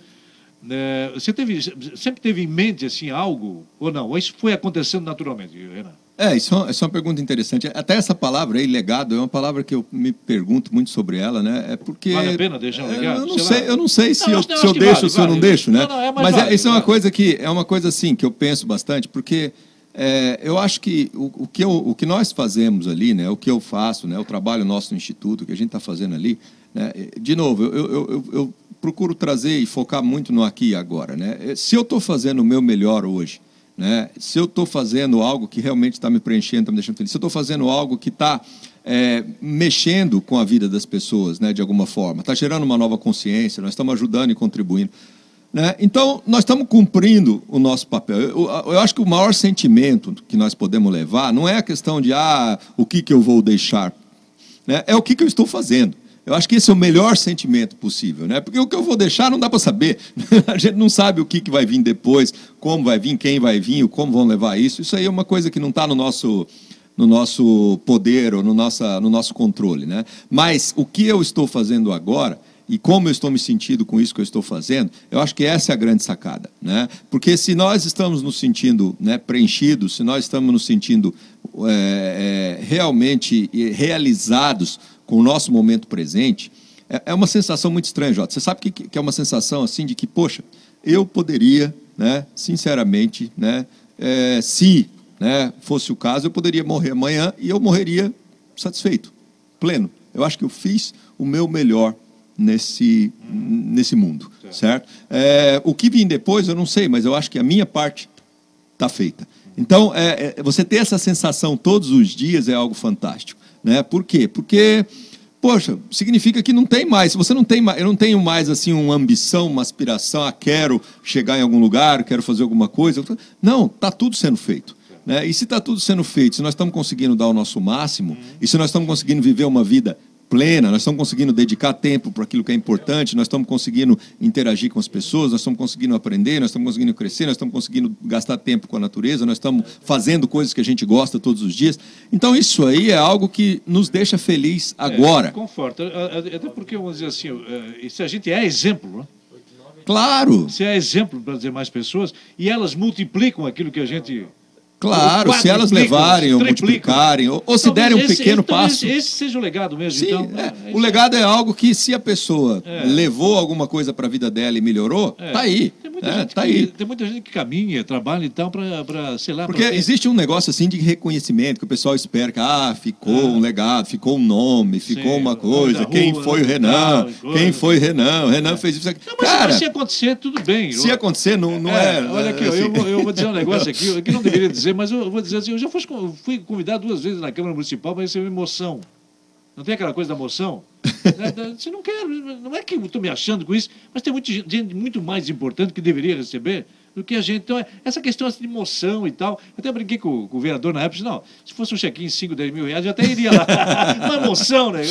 É, você teve, sempre teve em mente assim algo ou não? Ou isso foi acontecendo naturalmente, Renan? É, isso é, isso é uma pergunta interessante. Até essa palavra aí, legado, é uma palavra que eu me pergunto muito sobre ela, né? É porque vale a pena deixar um legado. Eu não sei, eu não sei se não, eu, se eu deixo vale, ou se vale. eu não deixo, né? Não, não, é Mas vale, isso é uma coisa que é uma coisa assim que eu penso bastante, porque é, eu acho que o, o, que eu, o que nós fazemos ali, né, o que eu faço, né, o trabalho nosso no Instituto, o que a gente está fazendo ali, né, de novo, eu, eu, eu, eu, procuro trazer e focar muito no aqui e agora. Né? Se eu estou fazendo o meu melhor hoje, né, se eu estou fazendo algo que realmente está me preenchendo, está me deixando feliz, se eu estou fazendo algo que está é, mexendo com a vida das pessoas, né, de alguma forma, está gerando uma nova consciência, nós estamos ajudando e contribuindo. Né? Então, nós estamos cumprindo o nosso papel. Eu, eu, acho que o maior sentimento que nós podemos levar não é a questão de ah, o que, que eu vou deixar, né? é o que, que eu estou fazendo. Eu acho que esse é o melhor sentimento possível, né? porque o que eu vou deixar não dá para saber. a gente não sabe o que, que vai vir depois, como vai vir, quem vai vir, como vão levar isso. Isso aí é uma coisa que não está no nosso, no nosso poder ou no, nossa, no nosso controle. Né? Mas o que eu estou fazendo agora e como eu estou me sentindo com isso que eu estou fazendo, eu acho que essa é a grande sacada. Né? Porque se nós estamos nos sentindo né, preenchidos, se nós estamos nos sentindo é, é, realmente realizados com o nosso momento presente, é, é uma sensação muito estranha, Jota. Você sabe que, que, é uma sensação assim de que, poxa, eu poderia, né, sinceramente, né, é, se né, fosse o caso, eu poderia morrer amanhã e eu morreria satisfeito, pleno. Eu acho que eu fiz o meu melhor nesse, nesse mundo, certo? É, o que vem depois eu não sei, mas eu acho que a minha parte está feita. Então, é, é, você ter essa sensação todos os dias é algo fantástico. Né? Por quê? Porque, poxa, significa que não tem mais. Se você não tem mais, eu não tenho mais assim uma ambição, uma aspiração, ah, quero chegar em algum lugar, quero fazer alguma coisa. Não, está tudo sendo feito. Né? E se está tudo sendo feito, se nós estamos conseguindo dar o nosso máximo, e se nós estamos conseguindo viver uma vida plena, nós estamos conseguindo dedicar tempo para aquilo que é importante, nós estamos conseguindo interagir com as pessoas, nós estamos conseguindo aprender, nós estamos conseguindo crescer, nós estamos conseguindo gastar tempo com a natureza, nós estamos fazendo coisas que a gente gosta todos os dias. Então, isso aí é algo que nos deixa feliz agora. É, conforta. Até porque, vamos dizer assim, é, se a gente é exemplo, né? Claro. Se é exemplo para dizer mais pessoas, e elas multiplicam aquilo que a gente Claro, se elas levarem ou multiplicarem, ou, ou se derem um esse, pequeno esse, passo. Esse, esse, seja o legado mesmo. Sim, então, é. É, o legado é algo que, se a pessoa é. levou alguma coisa para a vida dela e melhorou, é. tá aí. Tem muita, é, tá que, aí. tem muita gente que caminha, trabalha e tal, para, sei lá. Porque ter... existe um negócio assim de reconhecimento, que o pessoal espera que ah, ficou um legado, ficou um nome, ficou Sim, uma coisa. Quem rua, foi o Renan? Quem foi o Renan? O Renan fez isso aqui. Não, mas, Cara, se acontecer, tudo bem. Se acontecer, não, não é. Olha aqui, assim. eu, vou, eu vou dizer um negócio aqui, que não deveria dizer, mas eu vou dizer assim, eu já fui, fui convidado duas vezes na Câmara Municipal para receber moção. Não tem aquela coisa da moção? Você não quer, não é que eu estou me achando com isso, mas tem muita gente muito mais importante que deveria receber do que a gente. Então, é, essa questão assim, de emoção e tal. Eu até brinquei com, com o vereador na época, disse, não, se fosse um check-in 5, 10 mil reais, eu até iria lá. Uma emoção, né?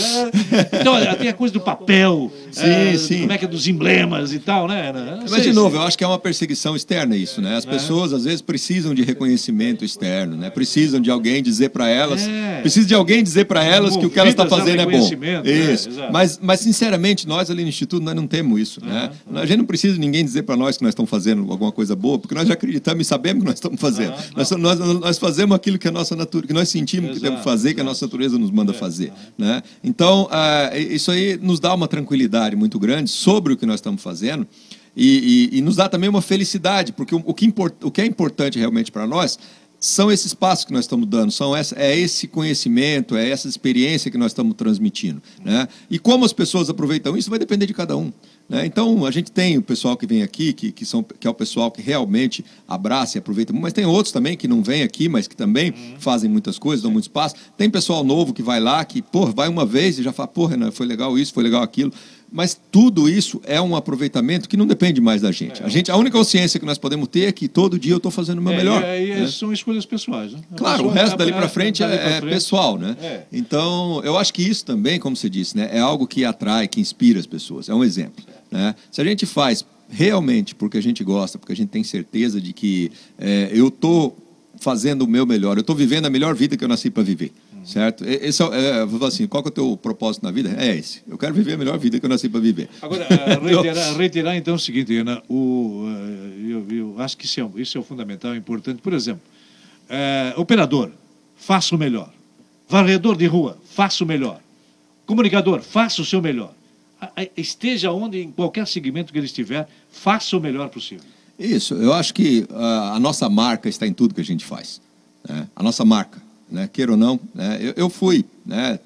Então, tem a coisa do papel, sim, é, sim. como é que é dos emblemas e tal, né? Mas, de novo, eu acho que é uma perseguição externa isso, né? As é. pessoas, às vezes, precisam de reconhecimento externo, né? Precisam de alguém dizer para elas, é. precisam de alguém dizer para elas que o que elas estão fazendo é bom. Né? Isso. Mas, mas, sinceramente, nós ali no Instituto, nós não temos isso, né? A gente não precisa de ninguém dizer para nós que nós estamos fazendo alguma coisa boa, porque nós já acreditamos e sabemos o que nós estamos fazendo. Ah, nós, nós, nós, fazemos aquilo que a nossa natureza, que nós sentimos Exato. que temos que fazer, que a nossa natureza nos manda é. fazer. Né? Então, ah, isso aí nos dá uma tranquilidade muito grande sobre o que nós estamos fazendo. E, e, e nos dá também uma felicidade, porque o, o, que, import, o que é importante realmente para nós são esses passos que nós estamos dando, são essa, é esse conhecimento, é essa experiência que nós estamos transmitindo. Né? E como as pessoas aproveitam isso vai depender de cada um. Né? Então, a gente tem o pessoal que vem aqui, que, que, são, que é o pessoal que realmente abraça e aproveita, mas tem outros também que não vêm aqui, mas que também uhum. fazem muitas coisas, dão muito espaço. Tem pessoal novo que vai lá, que pô, vai uma vez e já fala, pô, Renan, foi legal isso, foi legal aquilo. Mas tudo isso é um aproveitamento que não depende mais da gente. É. A, gente a única consciência que nós podemos ter é que todo dia eu estou fazendo o meu é, melhor. É, e, né? são escolhas pessoais. Né? Claro, o resto dali para frente é, é pessoal. Né? É. Então, eu acho que isso também, como você disse, né, é algo que atrai, que inspira as pessoas. É um exemplo. Né? Se a gente faz realmente porque a gente gosta, porque a gente tem certeza de que é, eu estou fazendo o meu melhor, eu estou vivendo a melhor vida que eu nasci para viver. Certo? Esse é, é, assim, qual é o teu propósito na vida? É esse. Eu quero viver a melhor vida que eu nasci para viver. Agora, reiterar, reiterar, então o seguinte, Ana, o, eh, eu, eu, acho que isso é, isso é o fundamental, importante. Por exemplo, é, operador, faça o melhor. Varredor de rua, faça o melhor. Comunicador, faça o seu melhor. Esteja onde, em qualquer segmento que ele estiver, faça o melhor possível. Isso, eu acho que a, a nossa marca está em tudo que a gente faz. Né? A nossa marca né, queira ou não. Né, eu, eu, fui, né,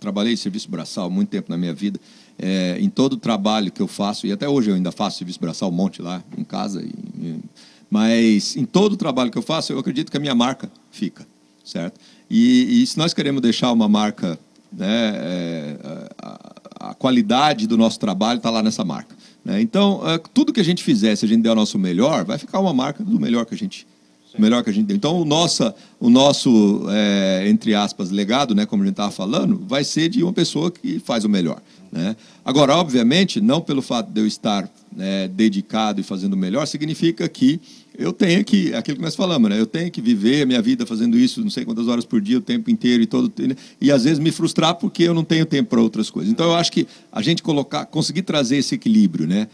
trabalhei em serviço braçal muito tempo na minha vida. É, em todo o trabalho que eu faço, e até hoje eu ainda faço serviço braçal um monte lá em casa, e, e, mas em todo o trabalho que eu faço, eu acredito que a minha marca fica, certo? E, e se nós queremos deixar uma marca, né, é, a, a, qualidade do nosso trabalho está lá nessa marca. Né? Então, é, tudo que a gente fizer, se a gente der o nosso melhor, vai ficar uma marca do melhor que a gente melhor que a gente tem. Então, o nosso, o nosso é, entre aspas, legado, né, como a gente estava falando, vai ser de uma pessoa que faz o melhor. Né? Agora, obviamente, não pelo fato de eu estar é, dedicado e fazendo o melhor, significa que eu tenho que, aquilo que nós falamos, né? eu tenho que viver a minha vida fazendo isso, não sei quantas horas por dia, o tempo inteiro e todo e às vezes me frustrar porque eu não tenho tempo para outras coisas. Então eu acho que a gente colocar, conseguir trazer esse equilíbrio, né?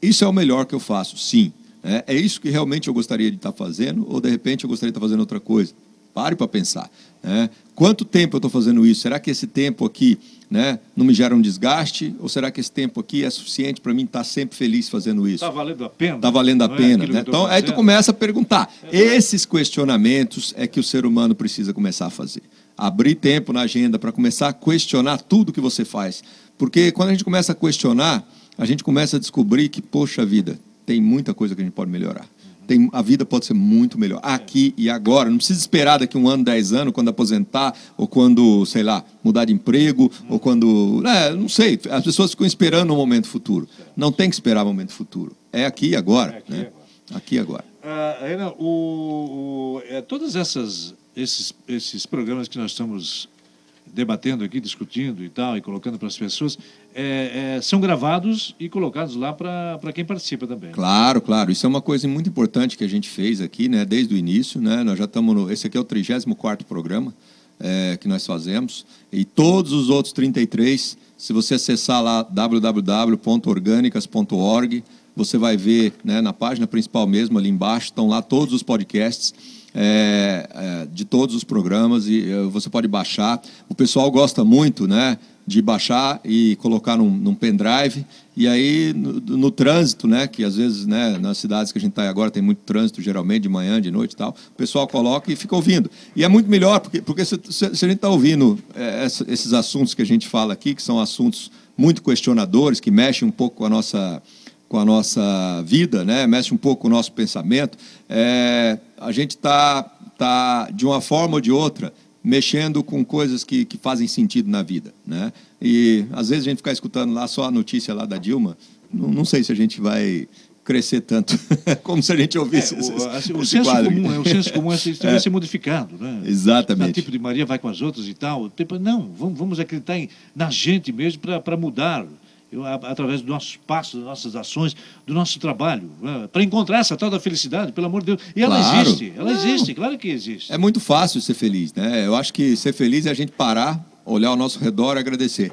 Isso é o melhor que eu faço, sim. É, é isso que realmente eu gostaria de estar fazendo, ou de repente eu gostaria de estar fazendo outra coisa? Pare para pensar. Né? Quanto tempo eu estou fazendo isso? Será que esse tempo aqui né, não me gera um desgaste? Ou será que esse tempo aqui é suficiente para mim estar sempre feliz fazendo isso? Está valendo a pena? Está valendo a não é pena. É né? Então, aí tu começa a perguntar. É Esses questionamentos é que o ser humano precisa começar a fazer. Abrir tempo na agenda para começar a questionar tudo que você faz. Porque quando a gente começa a questionar, a gente começa a descobrir que, poxa vida, tem muita coisa que a gente pode melhorar. Tem, a vida pode ser muito melhor aqui e agora. Não precisa esperar daqui um ano, dez anos, quando aposentar, ou quando, sei lá, mudar de emprego, ou quando. É, não sei. As pessoas ficam esperando o momento futuro. Não tem que esperar o momento futuro. É aqui e agora. É aqui, né? agora. aqui e agora. Ah, Renan, o, o, é, todos essas, esses, esses programas que nós estamos debatendo aqui, discutindo e tal, e colocando para as pessoas, é, é, são gravados e colocados lá para quem participa também. Claro, claro. Isso é uma coisa muito importante que a gente fez aqui, né, desde o início. Né, nós já estamos no. Esse aqui é o 34 programa é, que nós fazemos. E todos os outros 33, se você acessar lá www.orgânicas.org, você vai ver né, na página principal mesmo, ali embaixo, estão lá todos os podcasts. É, é, de todos os programas e é, você pode baixar. O pessoal gosta muito, né? de baixar e colocar num, num pendrive. E aí, no, no, trânsito, né, que às vezes né, nas cidades que a gente está agora tem muito trânsito, geralmente, de manhã, de noite e tal, o pessoal coloca e fica ouvindo. E é muito melhor, porque, porque se, se a gente está ouvindo é, esses assuntos que a gente fala aqui, que são assuntos muito questionadores, que mexem um pouco com a nossa com a nossa vida, né? mexe um pouco com o nosso pensamento, é, a gente está, tá, de uma forma ou de outra, mexendo com coisas que, que fazem sentido na vida. Né? E às vezes a gente ficar escutando lá só a notícia lá da Dilma, não, não sei se a gente vai crescer tanto como se a gente ouvisse é, o, esse, assim, o senso quadro. comum, é, o senso comum é, deve é. ser modificado, né? Exatamente. O tipo de Maria vai com as outras e tal. Tipo, não, vamos, vamos acreditar em, na gente mesmo para mudar através dos nossos passos, das nossas ações, do nosso trabalho, né? para encontrar essa tal da felicidade, pelo amor de Deus. E ela claro. existe, ela Não. existe, claro que existe. É muito fácil ser feliz, né? Eu acho que ser feliz é a gente parar, olhar ao nosso redor e agradecer.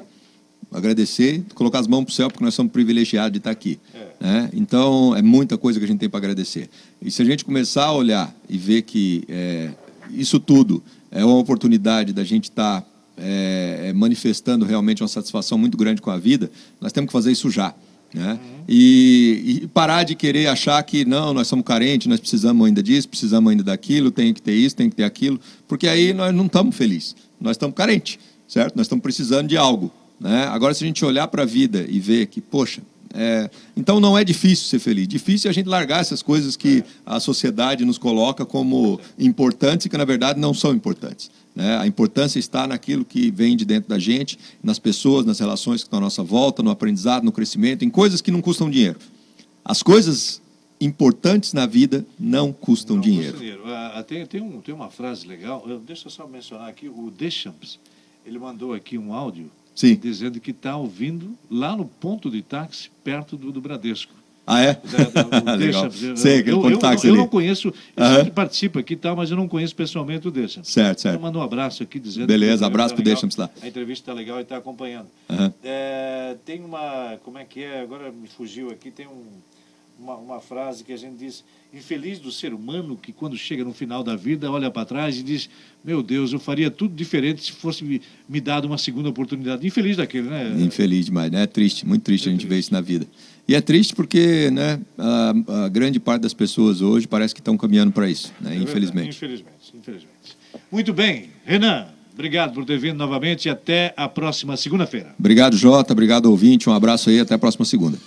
Agradecer, colocar as mãos para o céu, porque nós somos privilegiados de estar aqui. É. Né? Então, é muita coisa que a gente tem para agradecer. E se a gente começar a olhar e ver que é, isso tudo é uma oportunidade da gente estar tá é, é, manifestando realmente uma satisfação muito grande com a vida, nós temos que fazer isso já. Né? E, e, parar de querer achar que não, nós somos carentes, nós precisamos ainda disso, precisamos ainda daquilo, tem que ter isso, tem que ter aquilo, porque aí nós não estamos felizes, nós estamos carentes, certo? Nós estamos precisando de algo. Né? Agora, se a gente olhar para a vida e ver que, poxa, é, então não é difícil ser feliz. Difícil é a gente largar essas coisas que a sociedade nos coloca como importantes e que na verdade não são importantes. Né? A importância está naquilo que vem de dentro da gente, nas pessoas, nas relações que estão à nossa volta, no aprendizado, no crescimento, em coisas que não custam dinheiro. As coisas importantes na vida não custam não dinheiro. Custa dinheiro. Ah, tem, tem, um, tem uma frase legal, deixa eu só mencionar aqui, o Deschamps, ele mandou aqui um áudio Sim. dizendo que está ouvindo lá no ponto de táxi, perto do, do Bradesco. Ah, é? Da, da, Legal. Deixa, Sei, aquele eu, ponto táxi eu, eu, não conheço, ele participa aqui, tá, mas eu não conheço pessoalmente o Deixa. Certo, certo. Então, manda um abraço aqui dizendo. Beleza, abraço tá para o Deixa lá. A entrevista está legal e está acompanhando. É, tem uma, como é que é? Agora me fugiu aqui, tem um uma, uma, frase que a gente diz: infeliz do ser humano que, quando chega no final da vida, olha para trás e diz: Meu Deus, eu faria tudo diferente se fosse me, me dado uma segunda oportunidade. Infeliz daquele, né? Infeliz demais, né? É triste, muito triste é a gente triste. ver isso na vida. E é triste porque né, a, a grande parte das pessoas hoje parece que estão caminhando para isso, né? É infelizmente. infelizmente, infelizmente. Muito bem, Renan. Obrigado por ter vindo novamente e até a próxima segunda-feira. Obrigado, Jota. Obrigado, ouvinte. Um abraço aí. Até a próxima segunda.